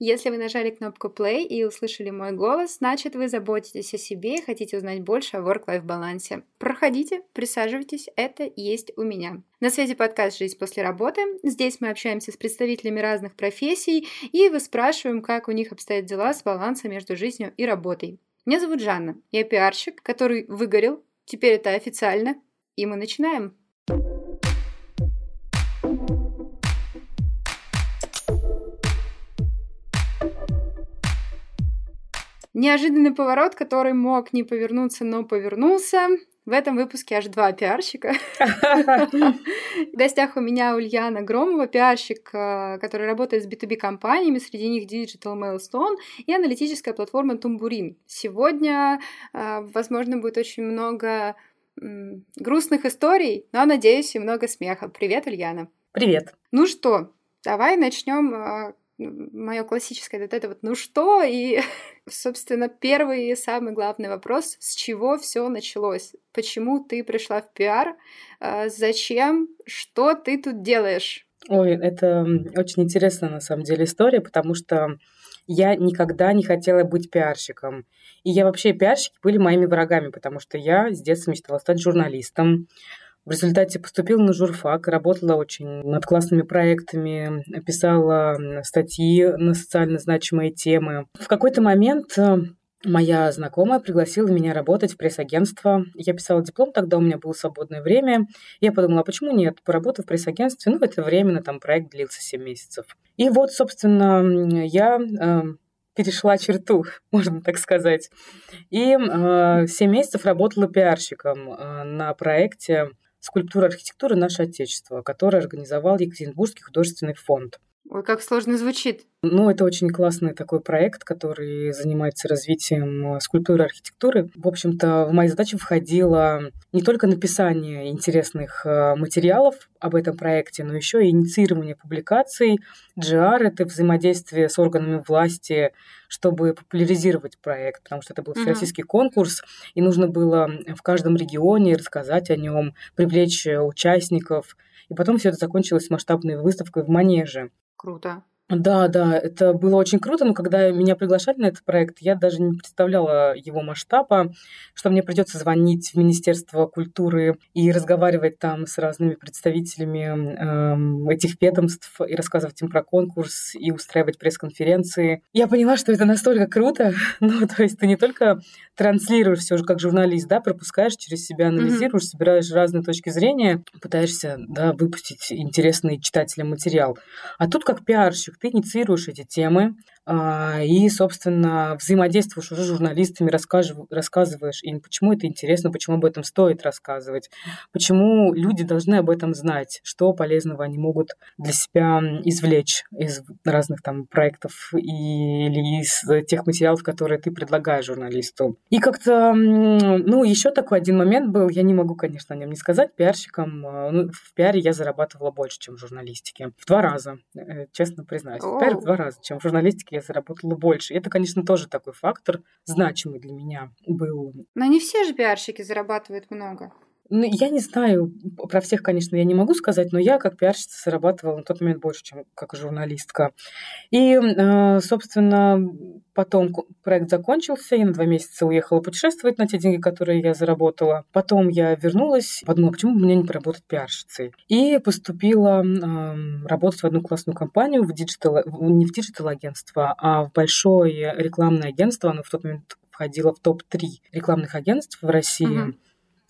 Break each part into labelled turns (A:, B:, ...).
A: Если вы нажали кнопку play и услышали мой голос, значит вы заботитесь о себе и хотите узнать больше о work-life балансе. Проходите, присаживайтесь, это есть у меня. На связи подкаст «Жизнь после работы». Здесь мы общаемся с представителями разных профессий и выспрашиваем, как у них обстоят дела с балансом между жизнью и работой. Меня зовут Жанна, я пиарщик, который выгорел, теперь это официально, и мы начинаем. Неожиданный поворот, который мог не повернуться, но повернулся. В этом выпуске аж два пиарщика. В гостях у меня Ульяна Громова, пиарщик, э, который работает с B2B-компаниями, среди них Digital Milestone и аналитическая платформа Tumburin. Сегодня, э, возможно, будет очень много грустных историй, но, надеюсь, и много смеха. Привет, Ульяна.
B: Привет.
A: Ну что, давай начнем э, мое классическое вот это вот «ну что?» и, собственно, первый и самый главный вопрос, с чего все началось? Почему ты пришла в пиар? А, зачем? Что ты тут делаешь?
B: Ой, это очень интересная на самом деле история, потому что я никогда не хотела быть пиарщиком. И я вообще, пиарщики были моими врагами, потому что я с детства мечтала стать журналистом. В результате поступила на журфак, работала очень над классными проектами, писала статьи на социально значимые темы. В какой-то момент э, моя знакомая пригласила меня работать в пресс-агентство. Я писала диплом, тогда у меня было свободное время. Я подумала, а почему нет? Поработав в пресс-агентстве, ну, это временно, там проект длился 7 месяцев. И вот, собственно, я э, перешла черту, можно так сказать. И э, 7 месяцев работала пиарщиком э, на проекте скульптура архитектуры «Наше Отечество», который организовал Екатеринбургский художественный фонд.
A: Ой, как сложно звучит.
B: Ну, это очень классный такой проект, который занимается развитием э, скульптуры и архитектуры. В общем-то, в мои задачи входило не только написание интересных э, материалов об этом проекте, но еще и инициирование публикаций, GR — это взаимодействие с органами власти, чтобы популяризировать проект, потому что это был всероссийский uh-huh. конкурс, и нужно было в каждом регионе рассказать о нем, привлечь участников, и потом все это закончилось масштабной выставкой в Манеже.
A: Круто.
B: Да, да, это было очень круто, но когда меня приглашали на этот проект, я даже не представляла его масштаба, что мне придется звонить в Министерство культуры и разговаривать там с разными представителями э, этих ведомств и рассказывать им про конкурс и устраивать пресс-конференции. Я поняла, что это настолько круто, ну, то есть ты не только транслируешь все же как журналист, да, пропускаешь через себя, анализируешь, mm-hmm. собираешь разные точки зрения, пытаешься, да, выпустить интересный читателям материал. А тут как пиарщик ты инициируешь эти темы, и, собственно, взаимодействуешь уже с журналистами, рассказываешь им, почему это интересно, почему об этом стоит рассказывать, почему люди должны об этом знать, что полезного они могут для себя извлечь из разных там проектов или из тех материалов, которые ты предлагаешь журналисту. И как-то, ну, еще такой один момент был, я не могу, конечно, о нем не сказать, пиарщиком, а, ну, в пиаре я зарабатывала больше, чем в журналистике. В два раза, э, честно признаюсь. В пиаре в два раза, чем в журналистике я заработала больше. это, конечно, тоже такой фактор значимый для меня был.
A: Но не все же пиарщики зарабатывают много.
B: Ну, я не знаю, про всех, конечно, я не могу сказать, но я как пиарщица зарабатывала на тот момент больше, чем как журналистка. И, э, собственно, потом проект закончился, я на два месяца уехала путешествовать на те деньги, которые я заработала. Потом я вернулась, подумала, почему бы мне не поработать пиарщицей. И поступила э, работать в одну классную компанию, в диджитал, не в диджитал-агентство, а в большое рекламное агентство. Оно в тот момент входило в топ-3 рекламных агентств в России. Uh-huh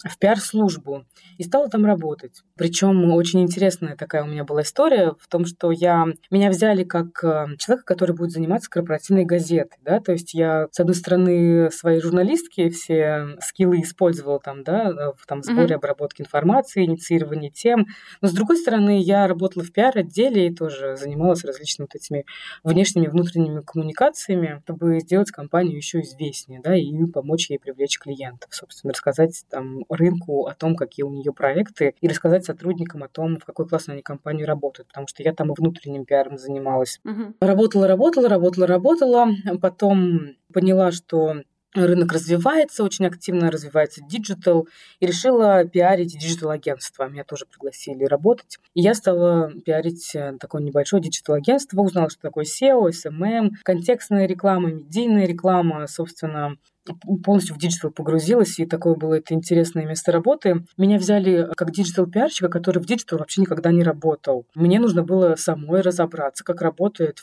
B: в пиар-службу и стала там работать. Причем очень интересная такая у меня была история в том, что я меня взяли как э, человека, который будет заниматься корпоративной газетой, да, то есть я с одной стороны свои журналистки все скиллы использовала там, да, в там сборе, mm-hmm. обработке информации, инициировании тем, но с другой стороны я работала в пиар-отделе и тоже занималась различными вот этими внешними, внутренними коммуникациями, чтобы сделать компанию еще известнее, да, и помочь ей привлечь клиентов, собственно, рассказать там рынку о том, какие у нее проекты, и рассказать сотрудникам о том, в какой классной они компании работают, потому что я там и внутренним пиаром занималась. Угу. Работала, работала, работала, работала, потом поняла, что рынок развивается, очень активно развивается диджитал, и решила пиарить диджитал-агентство. Меня тоже пригласили работать. И я стала пиарить э, такое небольшое диджитал-агентство, узнала, что такое SEO, SMM, контекстная реклама, медийная реклама, собственно, полностью в диджитал погрузилась, и такое было это интересное место работы. Меня взяли как диджитал-пиарщика, который в диджитал вообще никогда не работал. Мне нужно было самой разобраться, как работает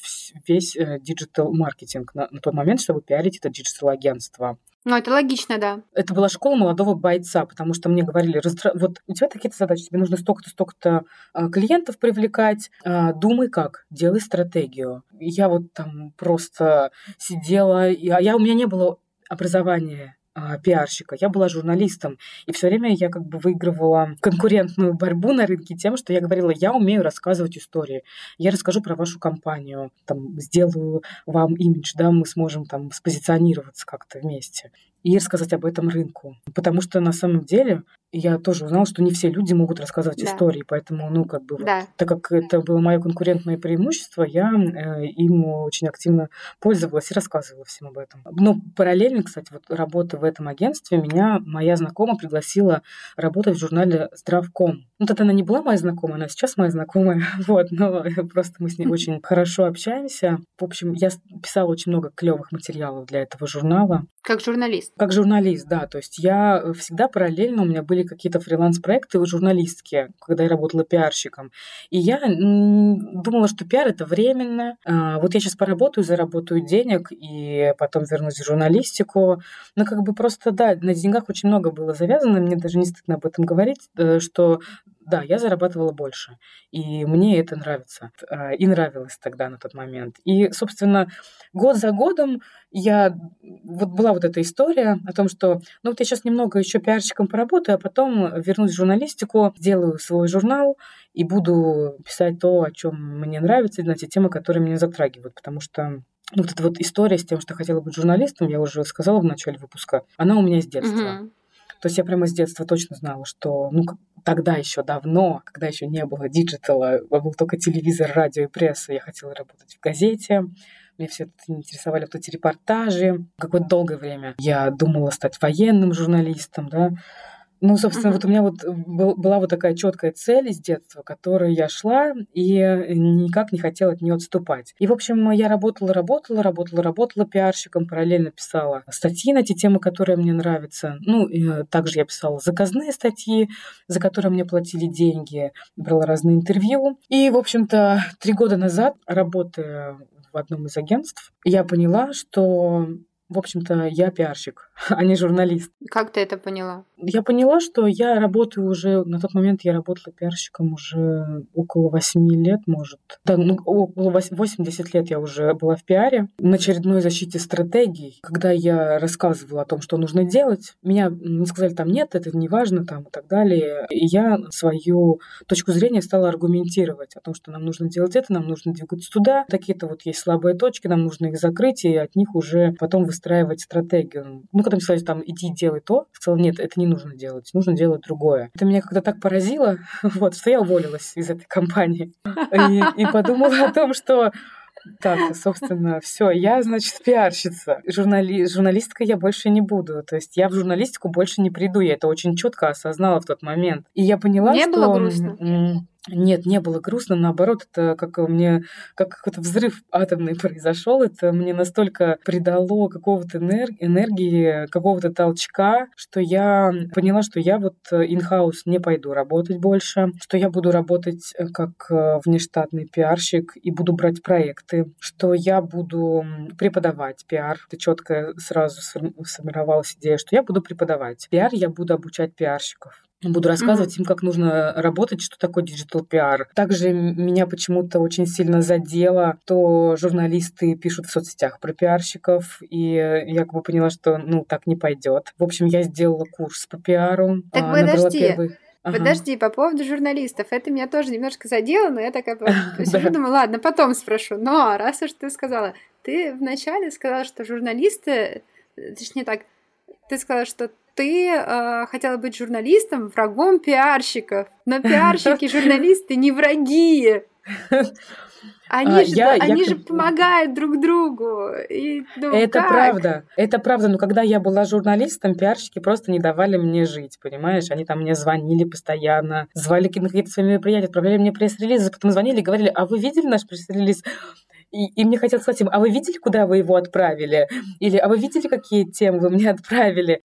B: весь э, диджитал-маркетинг на, на тот момент, чтобы пиарить это диджитал-агентство.
A: Ну, это логично, да.
B: Это была школа молодого бойца, потому что мне говорили, вот у тебя такие-то задачи, тебе нужно столько-то, столько-то а, клиентов привлекать, а, думай как, делай стратегию. Я вот там просто сидела, а я, у меня не было образование а, пиарщика, я была журналистом, и все время я как бы выигрывала конкурентную борьбу на рынке тем, что я говорила, я умею рассказывать истории, я расскажу про вашу компанию, там, сделаю вам имидж, да, мы сможем там спозиционироваться как-то вместе и рассказать об этом рынку. Потому что на самом деле я тоже узнала, что не все люди могут рассказывать да. истории, поэтому, ну, как бы, да. вот, так как это было мое конкурентное преимущество, я э, им очень активно пользовалась и рассказывала всем об этом. Но параллельно, кстати, вот работа в этом агентстве, меня моя знакомая пригласила работать в журнале «Здравком». Ну, тогда она не была моя знакомая, она сейчас моя знакомая, вот, но просто мы с ней очень хорошо общаемся. В общем, я писала очень много клевых материалов для этого журнала.
A: Как журналист?
B: Как журналист, да. То есть я всегда параллельно, у меня были какие-то фриланс-проекты журналистские, когда я работала пиарщиком. И я думала, что пиар — это временно. А, вот я сейчас поработаю, заработаю денег, и потом вернусь в журналистику. Но как бы просто, да, на деньгах очень много было завязано, мне даже не стыдно об этом говорить, э, что да, я зарабатывала больше, и мне это нравится, а, и нравилось тогда на тот момент. И, собственно, год за годом я вот была вот эта история о том, что ну вот я сейчас немного еще пиарщиком поработаю, а потом вернусь в журналистику, сделаю свой журнал и буду писать то, о чем мне нравится, на те темы, которые меня затрагивают, потому что ну, вот эта вот история с тем, что хотела быть журналистом, я уже сказала в начале выпуска, она у меня с детства. Угу. То есть я прямо с детства точно знала, что ну, тогда еще давно, когда еще не было диджитала, был только телевизор, радио и пресса, я хотела работать в газете. Меня все это интересовали вот эти репортажи. Какое-то долгое время я думала стать военным журналистом, да. Ну, собственно, uh-huh. вот у меня вот был, была вот такая четкая цель из детства, которой я шла и никак не хотела от нее отступать. И, в общем, я работала, работала, работала, работала пиарщиком, параллельно писала статьи на те темы, которые мне нравятся. Ну, э, также я писала заказные статьи, за которые мне платили деньги, брала разные интервью. И, в общем-то, три года назад, работая в одном из агентств, я поняла, что в общем-то, я пиарщик, а не журналист.
A: Как ты это поняла?
B: Я поняла, что я работаю уже, на тот момент я работала пиарщиком уже около 8 лет, может. Да, ну, около 80 лет я уже была в пиаре. На очередной защите стратегий, когда я рассказывала о том, что нужно делать, меня не сказали там, нет, это не важно, там, и так далее. И я свою точку зрения стала аргументировать о том, что нам нужно делать это, нам нужно двигаться туда, такие-то вот есть слабые точки, нам нужно их закрыть, и от них уже потом выстраивать стратегию. Ну, когда мне сказали, там, иди делай то, сказала, нет, это не нужно делать, нужно делать другое. Это меня когда так поразило, вот, что я уволилась из этой компании. И, и подумала о том, что так, собственно, все, я, значит, пиарщица. Журнали... Журналисткой я больше не буду. То есть я в журналистику больше не приду. Я это очень четко осознала в тот момент. И я поняла,
A: не
B: что...
A: Не было грустно?
B: Нет, не было грустно, наоборот, это как мне, как какой-то взрыв атомный произошел, это мне настолько придало какого-то энергии, какого-то толчка, что я поняла, что я вот in-house не пойду работать больше, что я буду работать э, как э, внештатный пиарщик и буду брать проекты, что я буду преподавать пиар. Это четко сразу сформировалась идея, что я буду преподавать пиар, я буду обучать пиарщиков. Буду рассказывать mm-hmm. им, как нужно работать, что такое диджитал пиар. Также меня почему-то очень сильно задело, то журналисты пишут в соцсетях про пиарщиков, и я как бы поняла, что ну так не пойдет. В общем, я сделала курс по пиару.
A: Так а, подожди. Первый... Ага. Подожди, по поводу журналистов, это меня тоже немножко задело, но я такая сижу, думаю, ладно, потом спрошу. Но раз уж ты сказала, ты вначале сказала, что журналисты, точнее так, ты сказала, что ты э, хотела быть журналистом, врагом пиарщиков. Но пиарщики, журналисты не враги. Они, а, же, я, они я... же помогают друг другу. И,
B: ну, это как? правда, это правда. Но когда я была журналистом, пиарщики просто не давали мне жить, понимаешь? Они там мне звонили постоянно, звали на какие-то свои мероприятия, отправляли мне пресс-релизы, потом звонили и говорили, а вы видели наш пресс-релиз? И, и мне хотелось сказать им, а вы видели, куда вы его отправили? Или а вы видели, какие темы вы мне отправили?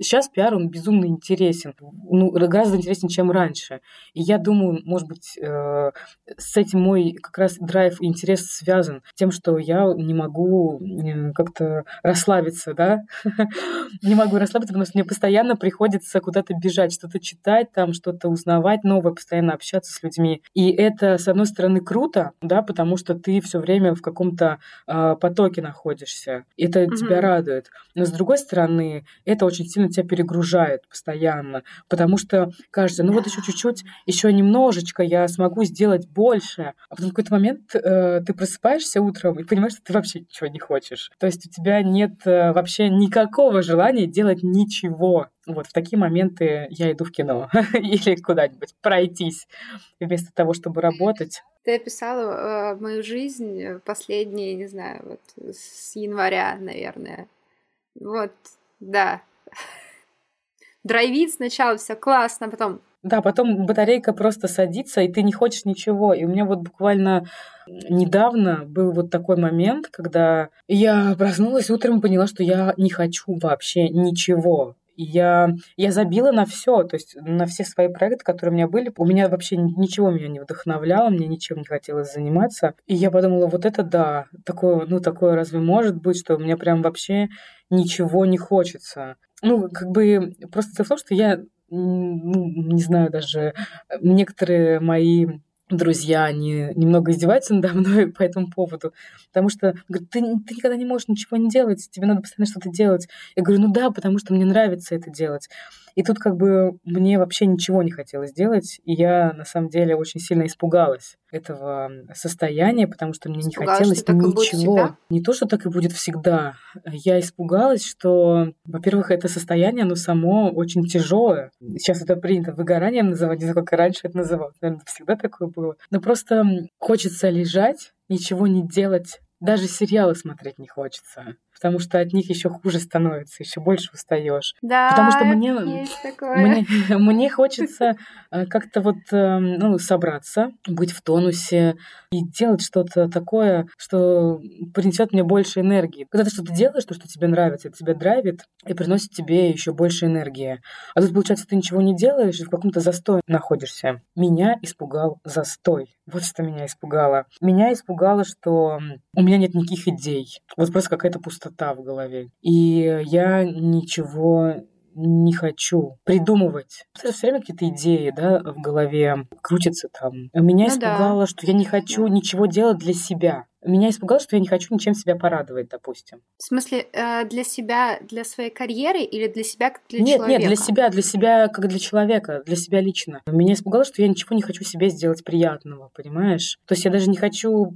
B: Сейчас пиар, он безумно интересен, ну, гораздо интереснее, чем раньше. И я думаю, может быть, э, с этим мой как раз драйв и интерес связан тем, что я не могу э, как-то расслабиться, да, не могу расслабиться, потому что мне постоянно приходится куда-то бежать, что-то читать, там что-то узнавать новое, постоянно общаться с людьми. И это, с одной стороны, круто, да, потому что ты все время в каком-то э, потоке находишься. Это тебя радует. Но с другой стороны, это очень сильно тебя перегружает постоянно, потому что кажется, ну вот еще чуть-чуть, еще немножечко я смогу сделать больше. А потом в какой-то момент э, ты просыпаешься утром и понимаешь, что ты вообще ничего не хочешь. То есть у тебя нет э, вообще никакого желания делать ничего. Вот в такие моменты я иду в кино или куда-нибудь пройтись вместо того, чтобы работать.
A: Ты описала э, мою жизнь последние, не знаю, вот с января, наверное. Вот, да драйвит сначала, все классно, а потом...
B: Да, потом батарейка просто садится, и ты не хочешь ничего. И у меня вот буквально недавно был вот такой момент, когда я проснулась утром и поняла, что я не хочу вообще ничего. Я, я забила на все, то есть на все свои проекты, которые у меня были. У меня вообще ничего меня не вдохновляло, мне ничем не хотелось заниматься. И я подумала, вот это да, такое, ну такое разве может быть, что у меня прям вообще ничего не хочется ну, как бы просто дело в том, что я, ну, не знаю, даже некоторые мои друзья, они немного издеваются надо мной по этому поводу, потому что говорят, ты, ты никогда не можешь ничего не делать, тебе надо постоянно что-то делать. Я говорю, ну да, потому что мне нравится это делать. И тут как бы мне вообще ничего не хотелось делать, и я на самом деле очень сильно испугалась этого состояния, потому что мне испугалась, не хотелось ничего. Не то, что так и будет всегда. Я испугалась, что, во-первых, это состояние, оно само очень тяжелое. Сейчас это принято выгоранием называть, не знаю, как раньше это называлось. Наверное, всегда такое было. Но просто хочется лежать, ничего не делать, даже сериалы смотреть не хочется потому что от них еще хуже становится, еще больше устаешь.
A: Да,
B: потому
A: что мне, мне,
B: мне хочется э, как-то вот эм, ну, собраться, быть в тонусе и делать что-то такое, что принесет мне больше энергии. Когда ты что-то делаешь, то, что тебе нравится, это тебя драйвит и приносит тебе еще больше энергии. А тут, получается, ты ничего не делаешь и в каком-то застое находишься. Меня испугал застой. Вот что меня испугало. Меня испугало, что у меня нет никаких идей. Вот просто какая-то пустота в голове. И я ничего не хочу придумывать. Все время какие-то идеи, да, в голове крутятся там. Меня ну испугало, да. что я не хочу ничего делать для себя. Меня испугало, что я не хочу ничем себя порадовать, допустим.
A: В смысле, э, для себя, для своей карьеры или для себя как для
B: нет,
A: человека?
B: Нет, нет, для себя, для себя как для человека, для себя лично. Меня испугало, что я ничего не хочу себе сделать приятного, понимаешь? То есть я даже не хочу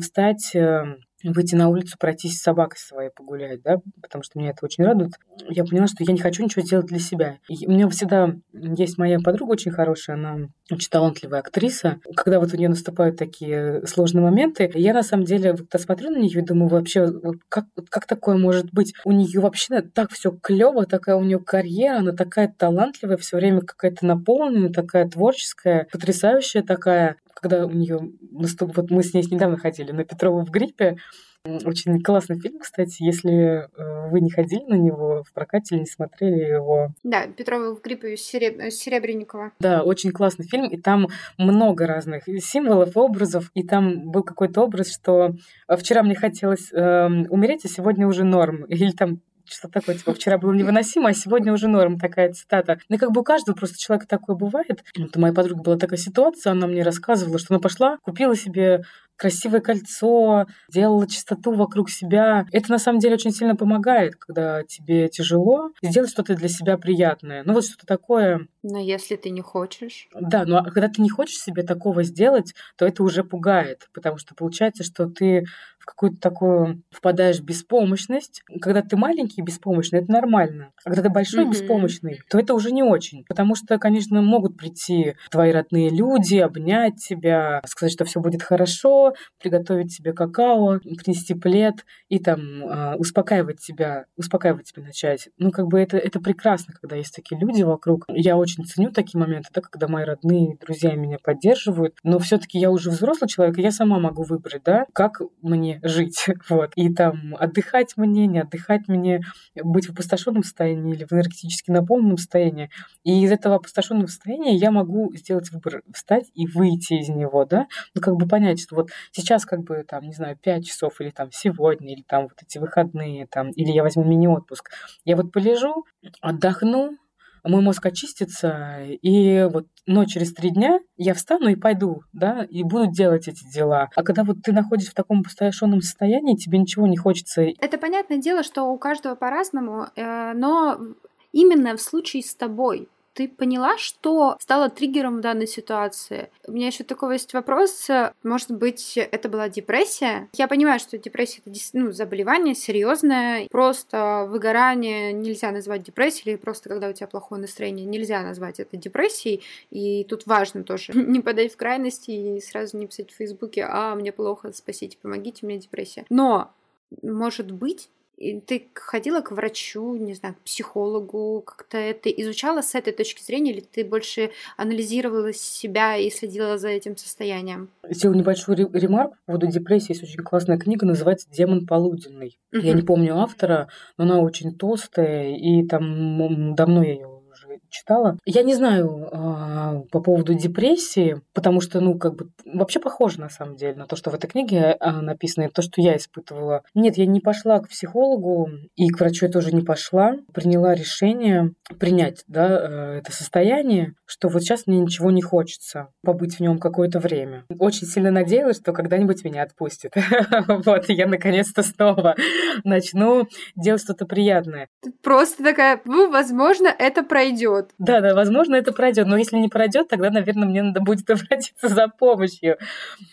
B: встать эм, выйти на улицу, пройтись с собакой своей погулять, да, потому что меня это очень радует. Я поняла, что я не хочу ничего делать для себя. И у меня всегда есть моя подруга очень хорошая, она очень талантливая актриса. Когда вот у нее наступают такие сложные моменты, я на самом деле вот смотрю на нее и думаю, вообще, как, как такое может быть? У нее вообще так все клево, такая у нее карьера, она такая талантливая, все время какая-то наполненная, такая творческая, потрясающая такая когда у нее наступ... вот мы с ней недавно ходили на Петрову в гриппе, очень классный фильм, кстати, если э, вы не ходили на него в прокате или не смотрели его.
A: Да, Петрова в гриппе Сереб... Серебренникова.
B: Да, очень классный фильм, и там много разных символов, образов, и там был какой-то образ, что вчера мне хотелось э, умереть, а сегодня уже норм, или там что такое, типа, вчера было невыносимо, а сегодня уже норм, такая цитата. Ну, как бы у каждого просто человека такое бывает. Вот у моей подруги была такая ситуация, она мне рассказывала, что она пошла, купила себе красивое кольцо, делала чистоту вокруг себя. Это на самом деле очень сильно помогает, когда тебе тяжело, сделать что-то для себя приятное. Ну вот что-то такое.
A: Но если ты не хочешь.
B: Да, но когда ты не хочешь себе такого сделать, то это уже пугает, потому что получается, что ты в какую-то такую впадаешь в беспомощность. Когда ты маленький и беспомощный, это нормально. А когда ты большой и mm-hmm. беспомощный, то это уже не очень. Потому что, конечно, могут прийти твои родные люди, обнять тебя, сказать, что все будет хорошо, приготовить тебе какао, принести плед и там э, успокаивать тебя, успокаивать тебя начать. Ну, как бы это, это прекрасно, когда есть такие люди вокруг. Я очень ценю такие моменты, да, когда мои родные, друзья меня поддерживают. Но все-таки я уже взрослый человек, и я сама могу выбрать, да, как мне жить. Вот. И там отдыхать мне, не отдыхать мне, быть в опустошенном состоянии или в энергетически наполненном состоянии. И из этого опустошенного состояния я могу сделать выбор, встать и выйти из него, да, ну, как бы понять, что вот сейчас как бы там, не знаю, 5 часов или там сегодня, или там вот эти выходные, там, или я возьму мини-отпуск. Я вот полежу, отдохну, мой мозг очистится, и вот, но через три дня я встану и пойду, да, и буду делать эти дела. А когда вот ты находишься в таком опустошенном состоянии, тебе ничего не хочется.
A: Это понятное дело, что у каждого по-разному, э, но именно в случае с тобой ты поняла, что стало триггером в данной ситуации? У меня еще такой есть вопрос. Может быть, это была депрессия? Я понимаю, что депрессия это ну, заболевание серьезное. Просто выгорание нельзя назвать депрессией, или просто когда у тебя плохое настроение, нельзя назвать это депрессией. И тут важно тоже не подать в крайности и сразу не писать в Фейсбуке, а, мне плохо, спасите, помогите, мне депрессия. Но, может быть, и ты ходила к врачу, не знаю, к психологу, как-то это изучала с этой точки зрения, или ты больше анализировала себя и следила за этим состоянием?
B: Сделал небольшой ремарк по поводу депрессии. Есть очень классная книга, называется «Демон полуденный». Uh-huh. Я не помню автора, но она очень толстая, и там давно я ее читала. Я не знаю э, по поводу депрессии, потому что, ну, как бы вообще похоже на самом деле на то, что в этой книге э, написано, и то, что я испытывала. Нет, я не пошла к психологу, и к врачу я тоже не пошла. Приняла решение принять, да, э, это состояние, что вот сейчас мне ничего не хочется, побыть в нем какое-то время. Очень сильно надеялась, что когда-нибудь меня отпустит. Вот, я наконец-то снова начну делать что-то приятное.
A: Просто такая, ну, возможно, это пройдет пройдет.
B: Да, да, возможно, это пройдет. Но если не пройдет, тогда, наверное, мне надо будет обратиться за помощью.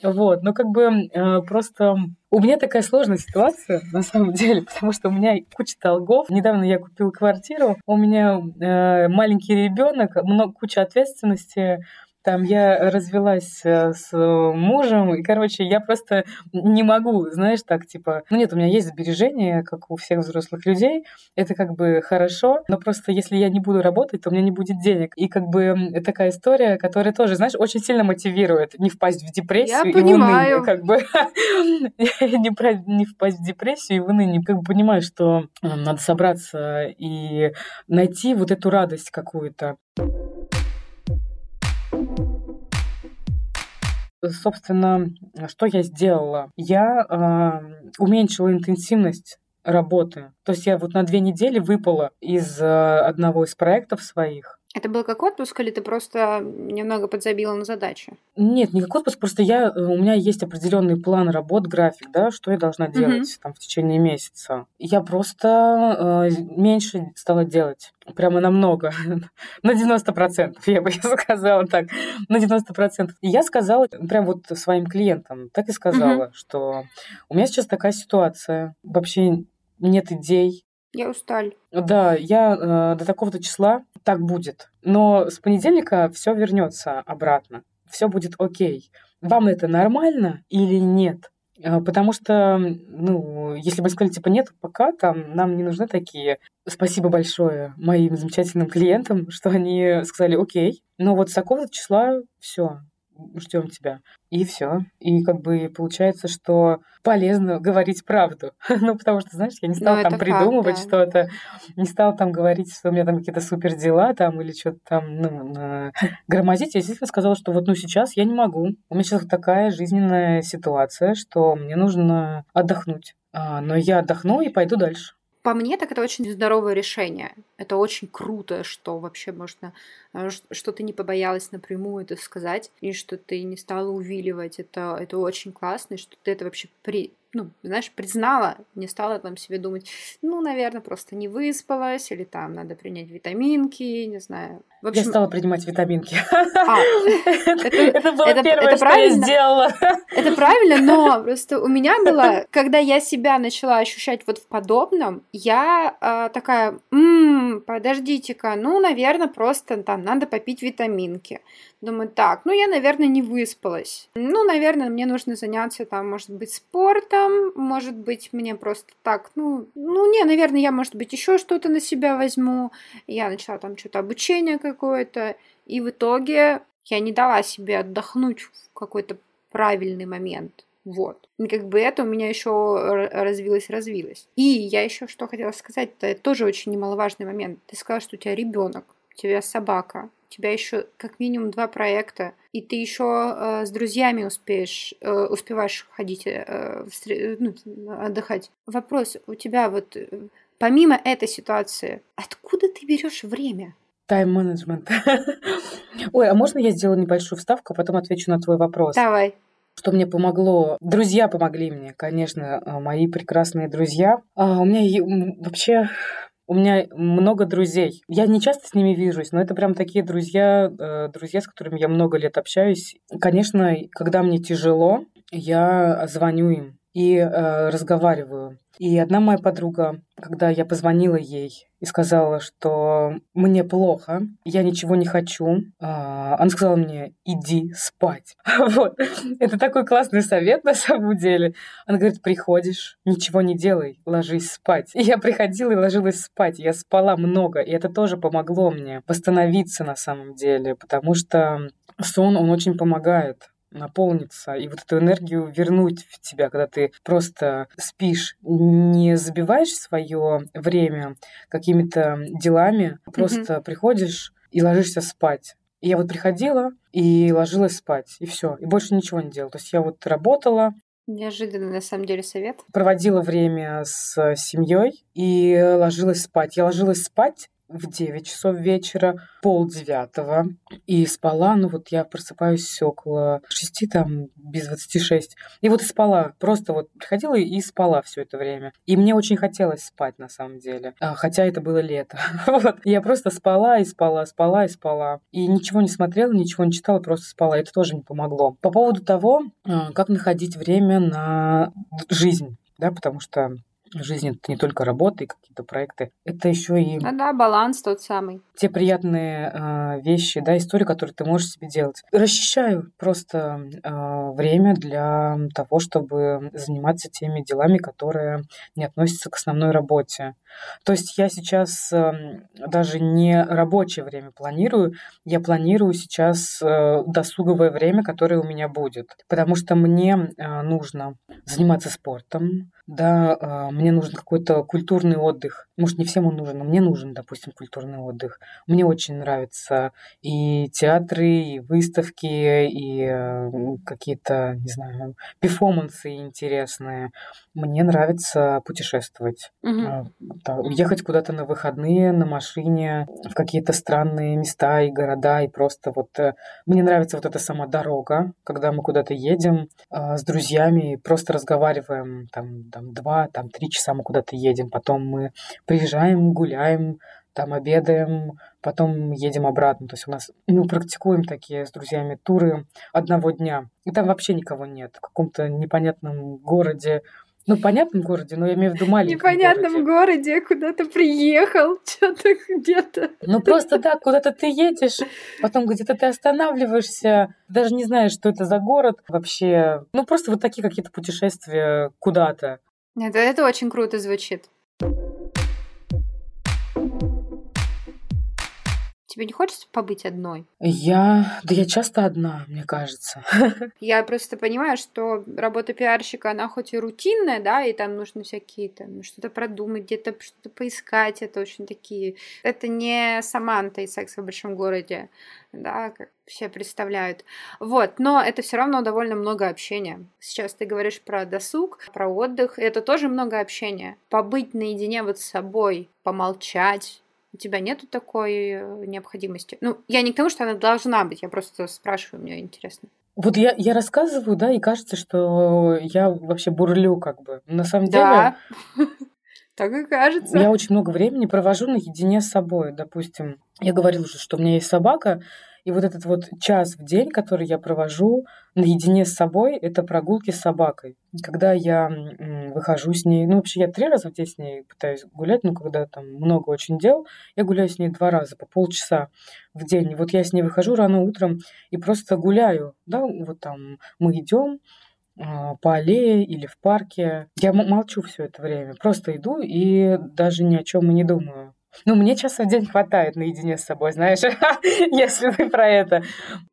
B: Вот. Но как бы э, просто у меня такая сложная ситуация, на самом деле, потому что у меня куча долгов. Недавно я купила квартиру, у меня э, маленький ребенок, много куча ответственности, там я развелась э, с мужем, и, короче, я просто не могу, знаешь, так, типа, ну нет, у меня есть сбережения, как у всех взрослых людей, это как бы хорошо, но просто если я не буду работать, то у меня не будет денег. И как бы такая история, которая тоже, знаешь, очень сильно мотивирует не впасть в депрессию я и понимаю. в уныние, как бы, не, не впасть в депрессию и в уныние. Как бы понимаю, что э, надо собраться и найти вот эту радость какую-то. Собственно, что я сделала? Я э, уменьшила интенсивность работы. То есть я вот на две недели выпала из э, одного из проектов своих.
A: Это был как отпуск, или ты просто немного подзабила на задачи?
B: Нет, не как отпуск, просто я, э, у меня есть определенный план работ, график, да, что я должна делать mm-hmm. там в течение месяца. Я просто э, меньше стала делать. Прямо намного. на 90%, я бы сказала так. На 90%. И я сказала прям вот своим клиентам, так и сказала, mm-hmm. что у меня сейчас такая ситуация. Вообще нет идей,
A: я усталь.
B: Да, я э, до такого-то числа так будет. Но с понедельника все вернется обратно. Все будет окей. Вам это нормально или нет? Э, потому что, ну, если бы сказали, типа, нет, пока там нам не нужны такие. Спасибо большое моим замечательным клиентам, что они сказали, окей, но вот с такого числа все, ждем тебя. И все. И как бы получается, что полезно говорить правду. ну, потому что, знаешь, я не стала ну, там придумывать факт, да. что-то, не стала там говорить, что у меня там какие-то супер дела там или что-то там, ну, громозить. Я действительно сказала, что вот, ну, сейчас я не могу. У меня сейчас такая жизненная ситуация, что мне нужно отдохнуть. А, но я отдохну и пойду дальше.
A: По мне, так это очень здоровое решение. Это очень круто, что вообще можно, э, что ты не побоялась напрямую это сказать, и что ты не стала увиливать. Это, это очень классно, и что ты это вообще при, ну, знаешь, признала, не стала там себе думать, ну, наверное, просто не выспалась, или там надо принять витаминки, не знаю.
B: В общем... Я стала принимать витаминки. А, это, было
A: это,
B: первое, это что правильно, я сделала.
A: Это правильно, но просто у меня было, когда я себя начала ощущать вот в подобном, я э, такая, м-м, подождите-ка, ну, наверное, просто там надо попить витаминки. Думаю, так, ну, я, наверное, не выспалась. Ну, наверное, мне нужно заняться там, может быть, спортом, может быть, мне просто так, ну, ну, не, наверное, я, может быть, еще что-то на себя возьму. Я начала там что-то обучение какое-то, и в итоге я не дала себе отдохнуть в какой-то правильный момент. Вот. И как бы это у меня еще развилось, развилось. И я еще что хотела сказать, это тоже очень немаловажный момент. Ты сказала, что у тебя ребенок, у тебя собака, у тебя еще как минимум два проекта, и ты еще э, с друзьями успеешь, э, успеваешь ходить, э, встр... ну, отдыхать. Вопрос у тебя вот э, помимо этой ситуации, откуда ты берешь время?
B: Тайм-менеджмент. Ой, а можно я сделаю небольшую вставку, а потом отвечу на твой вопрос?
A: Давай.
B: Что мне помогло? Друзья помогли мне, конечно, а, мои прекрасные друзья. А у меня вообще у меня много друзей. Я не часто с ними вижусь, но это прям такие друзья, э, друзья, с которыми я много лет общаюсь. Конечно, когда мне тяжело, я звоню им и э, разговариваю. И одна моя подруга, когда я позвонила ей и сказала, что мне плохо, я ничего не хочу, а, она сказала мне, иди спать. Вот. Это такой классный совет на самом деле. Она говорит, приходишь, ничего не делай, ложись спать. И я приходила и ложилась спать. Я спала много, и это тоже помогло мне восстановиться на самом деле, потому что сон, он очень помогает наполниться и вот эту энергию вернуть в тебя, когда ты просто спишь, не забиваешь свое время какими-то делами, просто mm-hmm. приходишь и ложишься спать. И я вот приходила и ложилась спать, и все, и больше ничего не делала. То есть я вот работала,
A: Неожиданный, на самом деле, совет.
B: Проводила время с семьей и ложилась спать. Я ложилась спать в 9 часов вечера, пол девятого, и спала, ну вот я просыпаюсь около 6, там, без 26, и вот и спала, просто вот приходила и спала все это время. И мне очень хотелось спать, на самом деле, а, хотя это было лето. вот. Я просто спала и спала, спала и спала, и ничего не смотрела, ничего не читала, просто спала, это тоже не помогло. По поводу того, а, как находить время на жизнь, да, потому что жизнь это не только работа и какие-то проекты, это еще и...
A: Да, да, баланс тот самый.
B: Те приятные э, вещи, да, истории, которые ты можешь себе делать. Расчищаю просто э, время для того, чтобы заниматься теми делами, которые не относятся к основной работе. То есть я сейчас э, даже не рабочее время планирую, я планирую сейчас э, досуговое время, которое у меня будет. Потому что мне э, нужно заниматься спортом, да, э, мне нужен какой-то культурный отдых. Может, не всем он нужен, но мне нужен, допустим, культурный отдых. Мне очень нравятся и театры, и выставки, и какие-то, не знаю, перформансы интересные. Мне нравится путешествовать. Угу. Ехать куда-то на выходные на машине в какие-то странные места и города, и просто вот... Э, мне нравится вот эта сама дорога, когда мы куда-то едем с друзьями, просто разговариваем там, там два, там три часа мы куда-то едем, потом мы приезжаем, гуляем, там обедаем, потом едем обратно. То есть у нас мы практикуем такие с друзьями туры одного дня. И там вообще никого нет. В каком-то непонятном городе. Ну, понятном городе, но я имею в виду маленьком
A: Непонятном городе, городе куда-то приехал, что-то где-то.
B: Ну, просто так, куда-то ты едешь, потом где-то ты останавливаешься, даже не знаешь, что это за город вообще. Ну, просто вот такие какие-то путешествия куда-то.
A: Это, это очень круто звучит. Тебе не хочется побыть одной?
B: Я... Да я часто одна, мне кажется.
A: Я просто понимаю, что работа пиарщика, она хоть и рутинная, да, и там нужно всякие там что-то продумать, где-то что-то поискать, это очень такие... Это не Саманта и секс в большом городе, да, как все представляют. Вот, но это все равно довольно много общения. Сейчас ты говоришь про досуг, про отдых, это тоже много общения. Побыть наедине вот с собой, помолчать, у тебя нету такой э, необходимости? Ну, я не к тому, что она должна быть, я просто спрашиваю, мне интересно.
B: Вот я, я рассказываю, да, и кажется, что я вообще бурлю как бы. На самом
A: да. деле... Так и кажется.
B: Я очень много времени провожу наедине с собой. Допустим, я говорила уже, что у меня есть собака, и вот этот вот час в день, который я провожу наедине с собой, это прогулки с собакой. Когда я выхожу с ней, ну вообще я три раза в день с ней пытаюсь гулять, но когда там много очень дел, я гуляю с ней два раза по полчаса в день. Вот я с ней выхожу рано утром и просто гуляю, да, вот там мы идем, а, по аллее или в парке. Я молчу все это время. Просто иду и даже ни о чем и не думаю. Ну, мне часа в день хватает наедине с собой, знаешь, если вы про это.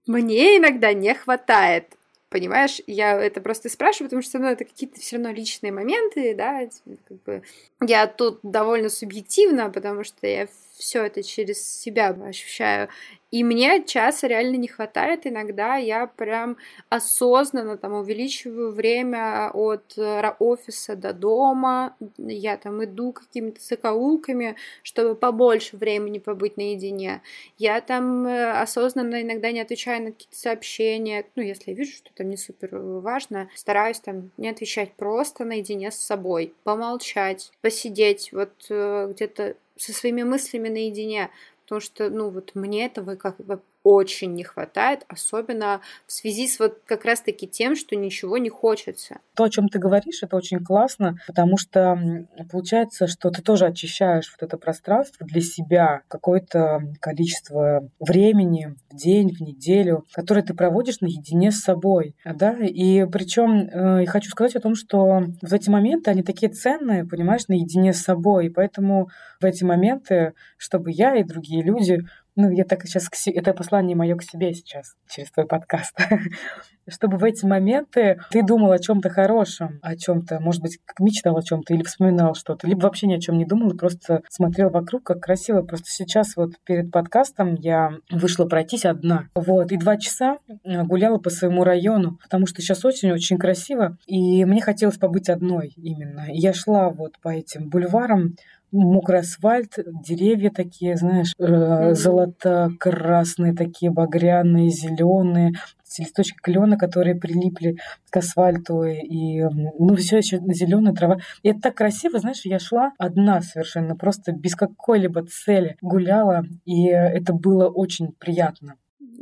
A: Мне иногда не хватает. Понимаешь, я это просто спрашиваю, потому что ну, это какие-то все равно личные моменты, да, как бы я тут довольно субъективно, потому что я все это через себя ощущаю. И мне часа реально не хватает. Иногда я прям осознанно там увеличиваю время от э, офиса до дома. Я там иду какими-то закоулками, чтобы побольше времени побыть наедине. Я там э, осознанно иногда не отвечаю на какие-то сообщения. Ну, если я вижу, что там не супер важно, стараюсь там не отвечать просто наедине с собой. Помолчать, посидеть вот э, где-то со своими мыслями наедине, потому что, ну, вот мне этого как очень не хватает, особенно в связи с вот как раз-таки тем, что ничего не хочется.
B: То, о чем ты говоришь, это очень классно, потому что получается, что ты тоже очищаешь вот это пространство для себя, какое-то количество времени в день, в неделю, которое ты проводишь наедине с собой, да, и причем э, я хочу сказать о том, что в эти моменты они такие ценные, понимаешь, наедине с собой, и поэтому в эти моменты, чтобы я и другие люди ну, я так сейчас... К себе, это послание мое к себе сейчас, через твой подкаст. Чтобы в эти моменты ты думал о чем-то хорошем, о чем-то, может быть, мечтал о чем-то или вспоминал что-то, либо вообще ни о чем не думал и просто смотрел вокруг, как красиво. Просто сейчас вот перед подкастом я вышла пройтись одна. Вот, и два часа э, гуляла по своему району, потому что сейчас очень-очень красиво, и мне хотелось побыть одной именно. Я шла вот по этим бульварам, мокрый асфальт, деревья такие, знаешь, э, золото-красные такие, багряные, зеленые, листочки клена, которые прилипли к асфальту, и ну все еще зеленая трава. И это так красиво, знаешь, я шла одна совершенно, просто без какой-либо цели гуляла, и это было очень приятно.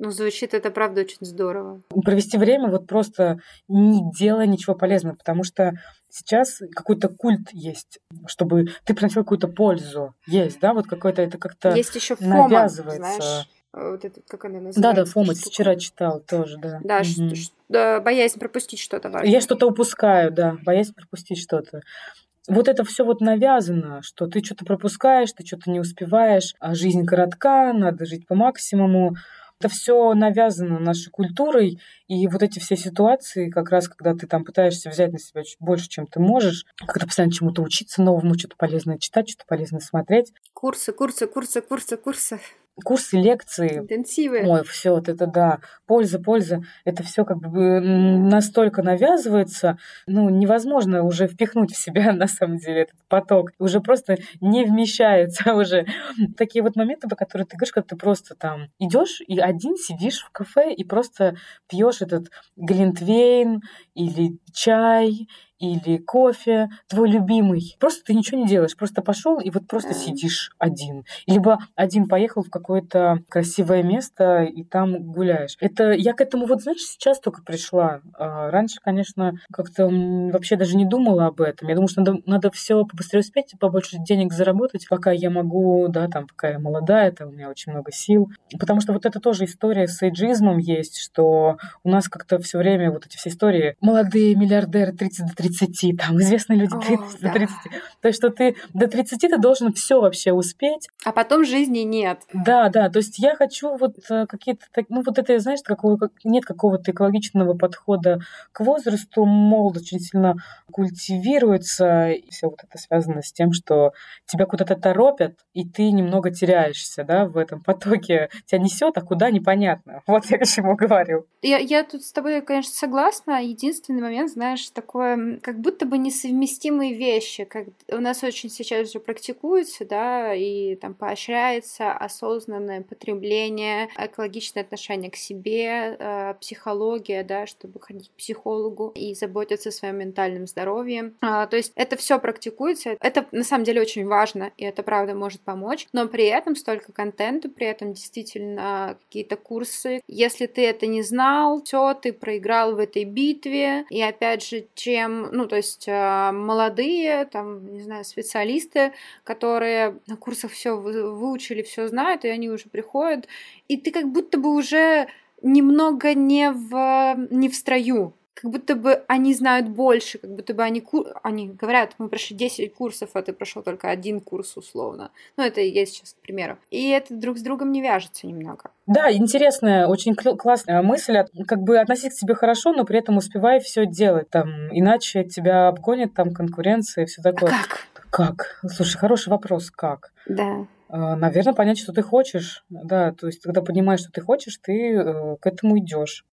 A: Ну, звучит это, правда, очень здорово.
B: Провести время вот просто не делая ничего полезного, потому что сейчас какой-то культ есть, чтобы ты приносил какую-то пользу. Есть, да, вот какой-то это как-то
A: Есть еще фома, навязывается. знаешь, э, вот это, как она называется?
B: Да, да, фома, вчера читал тоже, да.
A: Да, угу. что, что, боязнь пропустить что-то важное.
B: Я что-то упускаю, да, боязнь пропустить что-то вот это все вот навязано, что ты что-то пропускаешь, ты что-то не успеваешь, а жизнь коротка, надо жить по максимуму. Это все навязано нашей культурой, и вот эти все ситуации, как раз когда ты там пытаешься взять на себя чуть больше, чем ты можешь, когда постоянно чему-то учиться новому, что-то полезное читать, что-то полезное смотреть.
A: Курсы, курсы, курсы, курсы, курсы
B: курсы, лекции.
A: Интенсивы.
B: Ой, все вот это да. Польза, польза. Это все как бы настолько навязывается, ну, невозможно уже впихнуть в себя, на самом деле, этот поток. Уже просто не вмещается уже. Такие вот моменты, по которым ты говоришь, когда ты просто там идешь и один сидишь в кафе и просто пьешь этот глинтвейн или чай, или кофе, твой любимый. Просто ты ничего не делаешь, просто пошел и вот просто сидишь один. Либо один поехал в какое-то красивое место и там гуляешь. Это я к этому вот, знаешь, сейчас только пришла. А раньше, конечно, как-то вообще даже не думала об этом. Я думаю, что надо, надо все побыстрее успеть, побольше денег заработать, пока я могу, да, там, пока я молодая, там, у меня очень много сил. Потому что вот это тоже история с эйджизмом есть, что у нас как-то все время вот эти все истории молодые миллиардеры 30 до 30 30, там известные люди 30 О, до 30. Да. То есть, что ты до 30 ты должен все вообще успеть.
A: А потом жизни нет.
B: Да, да. То есть я хочу вот э, какие-то, ну вот это, знаешь, какого, нет какого-то экологичного подхода к возрасту. Молодость очень сильно культивируется. И все вот это связано с тем, что тебя куда-то торопят, и ты немного теряешься, да, в этом потоке. Тебя несет, а куда непонятно. Вот я к чему говорю.
A: Я, я тут с тобой, конечно, согласна. Единственный момент, знаешь, такое как будто бы несовместимые вещи, как у нас очень сейчас уже практикуется, да, и там поощряется осознанное потребление, экологичное отношение к себе, э, психология, да, чтобы ходить к психологу и заботиться о своем ментальном здоровье. А, то есть это все практикуется, это на самом деле очень важно, и это правда может помочь, но при этом столько контента, при этом действительно какие-то курсы. Если ты это не знал, все, ты проиграл в этой битве, и опять же, чем, ну, то есть а, молодые, там, не знаю, специалисты, которые на курсах все выучили, все знают, и они уже приходят, и ты как будто бы уже немного не в, не в строю, как будто бы они знают больше, как будто бы они, кур... они говорят, мы прошли 10 курсов, а ты прошел только один курс условно. Ну, это я сейчас к примеру. И это друг с другом не вяжется немного.
B: Да, интересная, очень классная мысль. Как бы относиться к себе хорошо, но при этом успевай все делать. Там, иначе тебя обгонит там конкуренция и все такое.
A: А как?
B: Как? Слушай, хороший вопрос. Как?
A: Да.
B: А, Наверное, понять, что ты хочешь. Да, то есть, когда понимаешь, что ты хочешь, ты э, к этому идешь.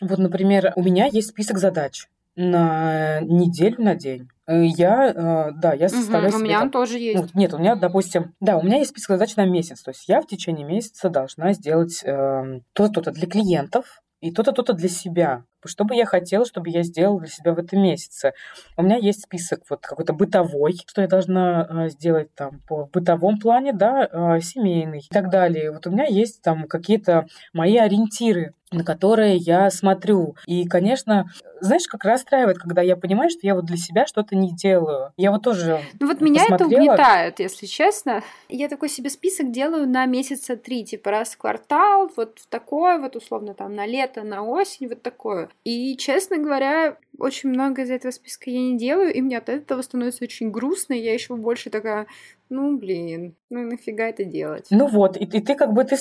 B: Вот, например, у меня есть список задач на неделю, на день. Э, я, э, да, я составляю
A: угу, У меня он тоже есть. Ну,
B: нет, у меня, допустим, да, у меня есть список задач на месяц. То есть я в течение месяца должна сделать э, то-то, то-то для клиентов и то-то, то-то для себя. Что бы я хотела, чтобы я сделала для себя в этом месяце? У меня есть список вот какой-то бытовой, что я должна э, сделать там по бытовом плане, да, э, семейный и так далее. Вот у меня есть там какие-то мои ориентиры на которые я смотрю. И, конечно, знаешь, как расстраивает, когда я понимаю, что я вот для себя что-то не делаю. Я вот тоже
A: Ну вот меня это угнетает, если честно. Я такой себе список делаю на месяца три, типа раз в квартал, вот такое вот условно там на лето, на осень, вот такое. И, честно говоря, очень много из этого списка я не делаю, и мне от этого становится очень грустно, и я еще больше такая, ну, блин, ну нафига это делать?
B: Ну вот, и, и ты как бы, ты,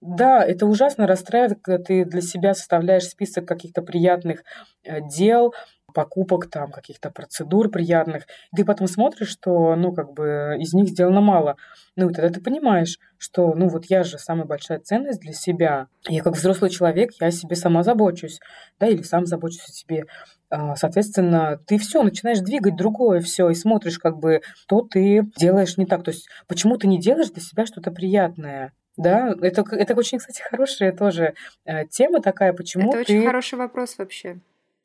B: да, это ужасно расстраивает, когда ты для себя составляешь список каких-то приятных э, дел, покупок, там, каких-то процедур приятных. И ты потом смотришь, что, ну, как бы из них сделано мало. Ну, и тогда ты понимаешь, что, ну, вот я же самая большая ценность для себя. Я как взрослый человек, я о себе сама забочусь, да, или сам забочусь о себе. А, соответственно, ты все начинаешь двигать другое все и смотришь, как бы, то ты делаешь не так. То есть, почему ты не делаешь для себя что-то приятное? Да, это, это очень, кстати, хорошая тоже э, тема такая, почему
A: Это
B: ты...
A: очень хороший вопрос вообще.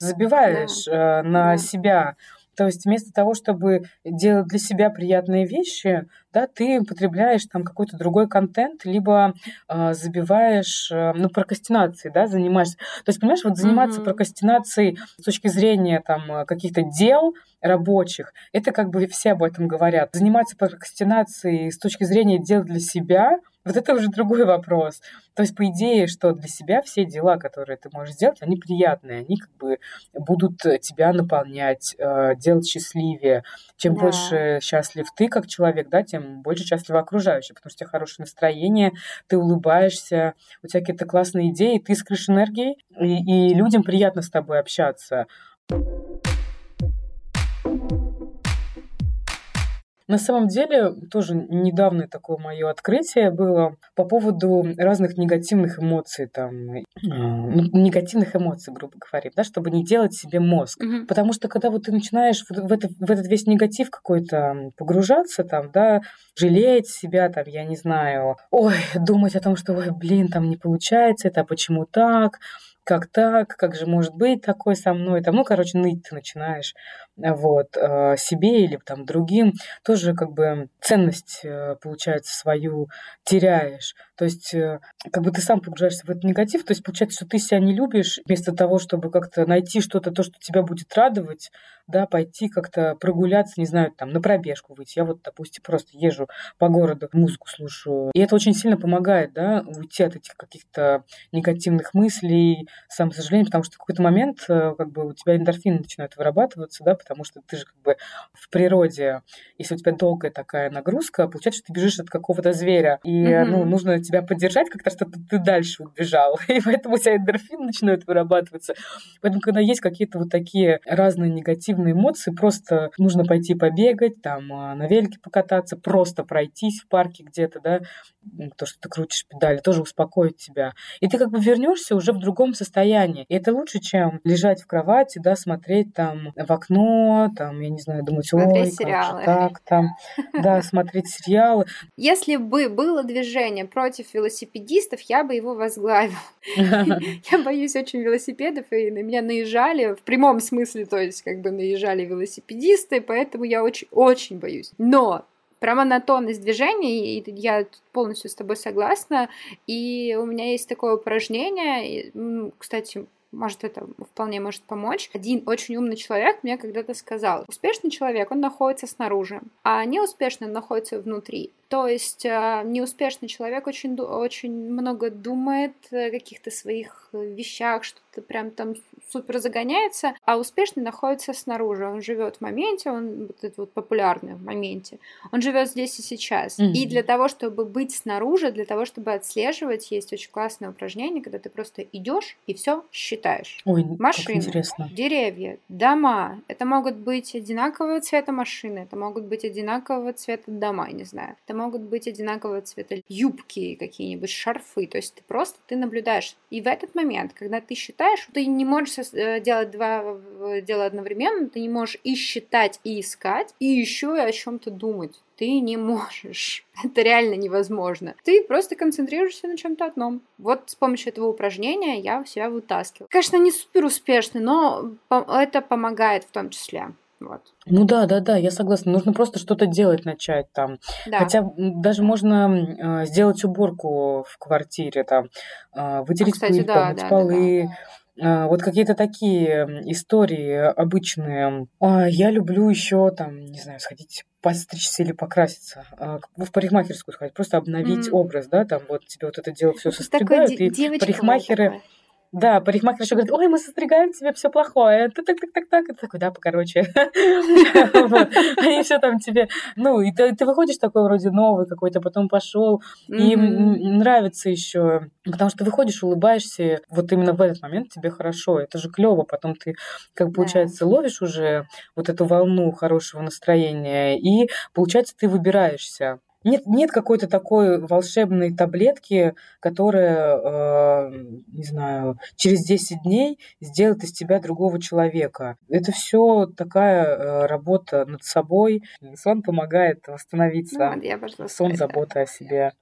B: Забиваешь да. э, на да. себя то есть вместо того, чтобы делать для себя приятные вещи, да, ты потребляешь там какой-то другой контент, либо э, забиваешь, э, ну, прокрастинацией, да, занимаешься. То есть, понимаешь, вот заниматься mm-hmm. прокрастинацией с точки зрения там каких-то дел рабочих, это как бы все об этом говорят. Заниматься прокрастинацией с точки зрения дел для себя – вот это уже другой вопрос. То есть, по идее, что для себя все дела, которые ты можешь сделать, они приятные, они как бы будут тебя наполнять, э, делать счастливее. Чем да. больше счастлив ты как человек, да, тем больше счастливы окружающие, потому что у тебя хорошее настроение, ты улыбаешься, у тебя какие-то классные идеи, ты с крыши энергии, и, и людям приятно с тобой общаться. На самом деле, тоже недавно такое мое открытие было по поводу разных негативных эмоций, там, ну, негативных эмоций, грубо говоря, да, чтобы не делать себе мозг.
A: Угу.
B: Потому что когда вот ты начинаешь в, это, в этот весь негатив какой-то погружаться, там, да, жалеть себя, там, я не знаю, ой, думать о том, что, ой, блин, там не получается, это почему так, как так, как же может быть такое со мной, там, ну, короче, ныть ты начинаешь, вот, э, себе или там другим, тоже как бы ценность, э, получается, свою теряешь. То есть, э, как бы ты сам погружаешься в этот негатив, то есть, получается, что ты себя не любишь, вместо того, чтобы как-то найти что-то, то, что тебя будет радовать, да, пойти как-то прогуляться, не знаю, там, на пробежку выйти. Я вот, допустим, просто езжу по городу, музыку слушаю. И это очень сильно помогает, да, уйти от этих каких-то негативных мыслей, самосожаления, потому что в какой-то момент как бы у тебя эндорфины начинают вырабатываться, да, потому что ты же как бы в природе, если у тебя долгая такая нагрузка, получается, что ты бежишь от какого-то зверя, и, mm-hmm. ну, нужно тебя поддержать как-то, чтобы ты дальше убежал, и поэтому у тебя эндорфины начинают вырабатываться. Поэтому, когда есть какие-то вот такие разные негативные эмоции, просто нужно пойти побегать, там, а, на велике покататься, просто пройтись в парке где-то, да, то, что ты крутишь педали, тоже успокоит тебя. И ты как бы вернешься уже в другом состоянии. И это лучше, чем лежать в кровати, да, смотреть там в окно, там, я не знаю, думать, ой, как же так, там, да, смотреть сериалы.
A: Если бы было движение против велосипедистов, я бы его возглавила. Я боюсь очень велосипедов, и на меня наезжали, в прямом смысле, то есть как бы наезжали велосипедисты, поэтому я очень-очень боюсь. Но про монотонность движений, я полностью с тобой согласна, и у меня есть такое упражнение, кстати, может, это вполне может помочь. Один очень умный человек мне когда-то сказал, успешный человек, он находится снаружи, а неуспешный он находится внутри. То есть э, неуспешный человек очень, очень много думает о каких-то своих вещах, что-то прям там супер загоняется, а успешный находится снаружи. Он живет в моменте, он вот этот вот популярный в моменте. Он живет здесь и сейчас. Mm-hmm. И для того, чтобы быть снаружи, для того, чтобы отслеживать, есть очень классное упражнение, когда ты просто идешь и все считаешь.
B: Ой,
A: машины, деревья, дома. Это могут быть одинакового цвета машины, это могут быть одинакового цвета дома, не знаю. Это могут быть одинакового цвета юбки, какие-нибудь шарфы. То есть ты просто ты наблюдаешь. И в этот момент, когда ты считаешь, ты не можешь э, делать два дела одновременно, ты не можешь и считать, и искать, и еще и о чем-то думать ты не можешь. Это реально невозможно. Ты просто концентрируешься на чем-то одном. Вот с помощью этого упражнения я себя вытаскиваю. Конечно, не супер успешный, но это помогает в том числе. Вот.
B: Ну да, да, да, я согласна. Нужно просто что-то делать, начать там. Да. Хотя даже можно э, сделать уборку в квартире, там, э, вытереть а, кстати, пыль, да, помыть да, полы. Да, да. Вот какие-то такие истории обычные. А, я люблю еще там, не знаю, сходить постричься или покраситься, в парикмахерскую сходить, просто обновить mm. образ, да, там вот тебе вот это дело все состригают, и парикмахеры... Такая да, парикмахер еще говорит, ой, мы состригаем тебе все плохое. Так, так, так, так, так. И ты такой, да, покороче. Они все там тебе... Ну, и ты выходишь такой вроде новый какой-то, потом пошел. И нравится еще, потому что ты выходишь, улыбаешься, вот именно в этот момент тебе хорошо. Это же клево. Потом ты, как получается, ловишь уже вот эту волну хорошего настроения, и, получается, ты выбираешься. Нет, нет какой-то такой волшебной таблетки, которая, э, не знаю, через 10 дней сделает из тебя другого человека. Это все такая э, работа над собой. Сон помогает восстановиться.
A: Ну,
B: Сон, забота о себе.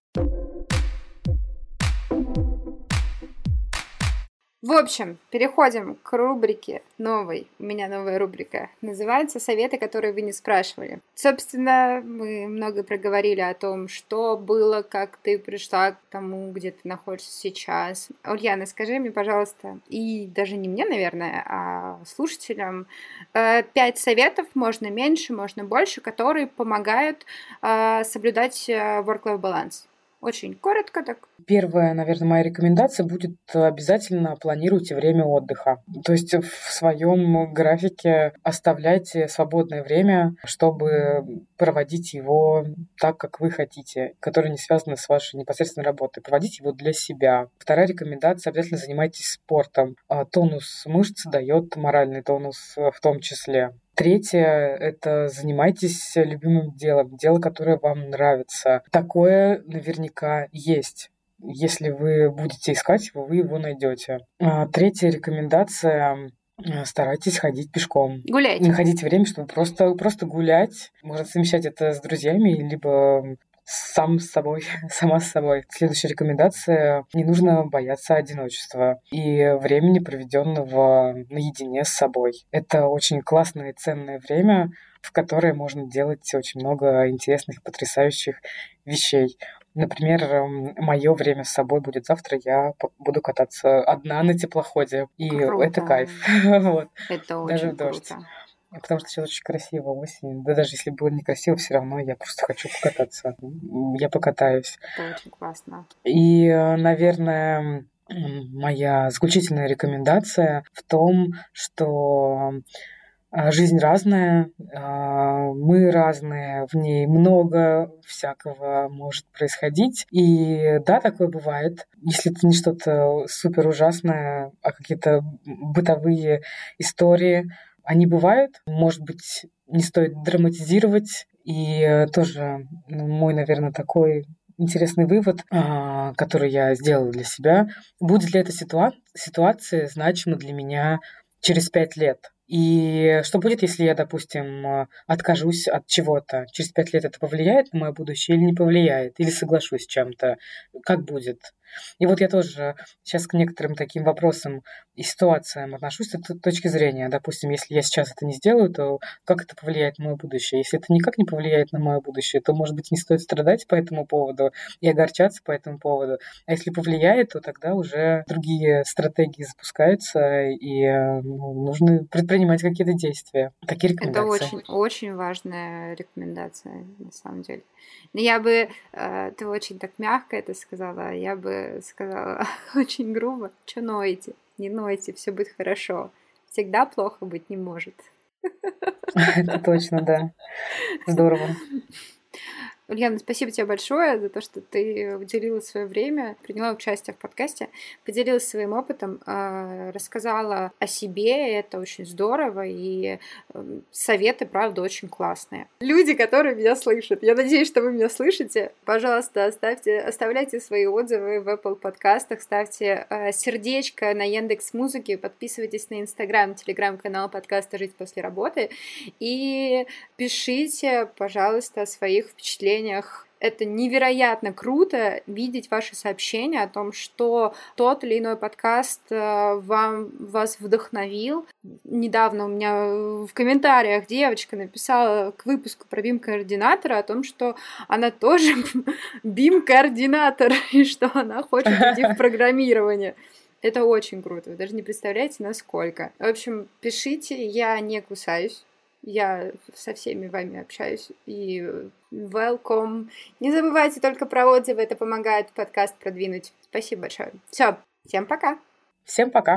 A: В общем, переходим к рубрике новой. У меня новая рубрика. Называется «Советы, которые вы не спрашивали». Собственно, мы много проговорили о том, что было, как ты пришла к тому, где ты находишься сейчас. Ульяна, скажи мне, пожалуйста, и даже не мне, наверное, а слушателям, э, пять советов, можно меньше, можно больше, которые помогают э, соблюдать э, work-life balance. Очень коротко так.
B: Первая, наверное, моя рекомендация будет обязательно планируйте время отдыха. То есть в своем графике оставляйте свободное время, чтобы проводить его так, как вы хотите, которое не связано с вашей непосредственной работой. Проводите его для себя. Вторая рекомендация – обязательно занимайтесь спортом. А тонус мышц дает моральный тонус в том числе. Третье – это занимайтесь любимым делом, дело, которое вам нравится. Такое наверняка есть. Если вы будете искать его, вы его найдете. А, третья рекомендация э, старайтесь ходить пешком.
A: Гуляйте.
B: Находите время, чтобы просто, просто гулять. Можно совмещать это с друзьями, либо сам с собой, сама с собой. Следующая рекомендация. Не нужно бояться одиночества и времени, проведенного наедине с собой. Это очень классное и ценное время, в которое можно делать очень много интересных потрясающих вещей. Например, мое время с собой будет завтра, я буду кататься одна на теплоходе. И Круто. это кайф. вот.
A: Это очень Даже в дождь. Круто.
B: Потому что сейчас очень красиво осень. Да даже если было некрасиво, все равно я просто хочу покататься. Я покатаюсь.
A: Это очень классно.
B: И, наверное, моя заключительная рекомендация в том, что а, жизнь разная, а, мы разные, в ней много всякого может происходить. И да, такое бывает. Если это не что-то супер ужасное, а какие-то бытовые истории, они бывают. Может быть, не стоит драматизировать. И тоже ну, мой, наверное, такой интересный вывод, а, который я сделала для себя. Будет ли эта ситуа- ситуация значима для меня через пять лет? И что будет, если я, допустим, откажусь от чего-то? Через пять лет это повлияет на мое будущее или не повлияет? Или соглашусь с чем-то? Как будет? И вот я тоже сейчас к некоторым таким вопросам и ситуациям отношусь с этой точки зрения. Допустим, если я сейчас это не сделаю, то как это повлияет на мое будущее? Если это никак не повлияет на мое будущее, то, может быть, не стоит страдать по этому поводу и огорчаться по этому поводу. А если повлияет, то тогда уже другие стратегии запускаются, и ну, нужно предпринимать какие-то действия. Какие рекомендации?
A: Это очень, очень важная рекомендация, на самом деле. Но я бы, э, ты очень так мягко это сказала, я бы сказала очень грубо, что ноете, не нойте, все будет хорошо. Всегда плохо быть не может.
B: Это точно, да. Здорово.
A: Ульяна, спасибо тебе большое за то, что ты уделила свое время, приняла участие в подкасте, поделилась своим опытом, а, рассказала о себе, это очень здорово, и эм, советы, правда, очень классные. Люди, которые меня слышат, я надеюсь, что вы меня слышите, пожалуйста, оставьте, оставляйте свои отзывы в Apple подкастах, ставьте а, сердечко на Яндекс Музыке, подписывайтесь на Инстаграм, Телеграм-канал подкаста «Жить после работы» и пишите, пожалуйста, о своих впечатлениях сообщениях. Это невероятно круто видеть ваши сообщения о том, что тот или иной подкаст э, вам, вас вдохновил. Недавно у меня в комментариях девочка написала к выпуску про BIM-координатора о том, что она тоже BIM-координатор и что она хочет идти в программирование. Это очень круто, вы даже не представляете, насколько. В общем, пишите, я не кусаюсь, я со всеми вами общаюсь. И welcome. Не забывайте только про отзывы, это помогает подкаст продвинуть. Спасибо большое. Все, всем пока.
B: Всем пока.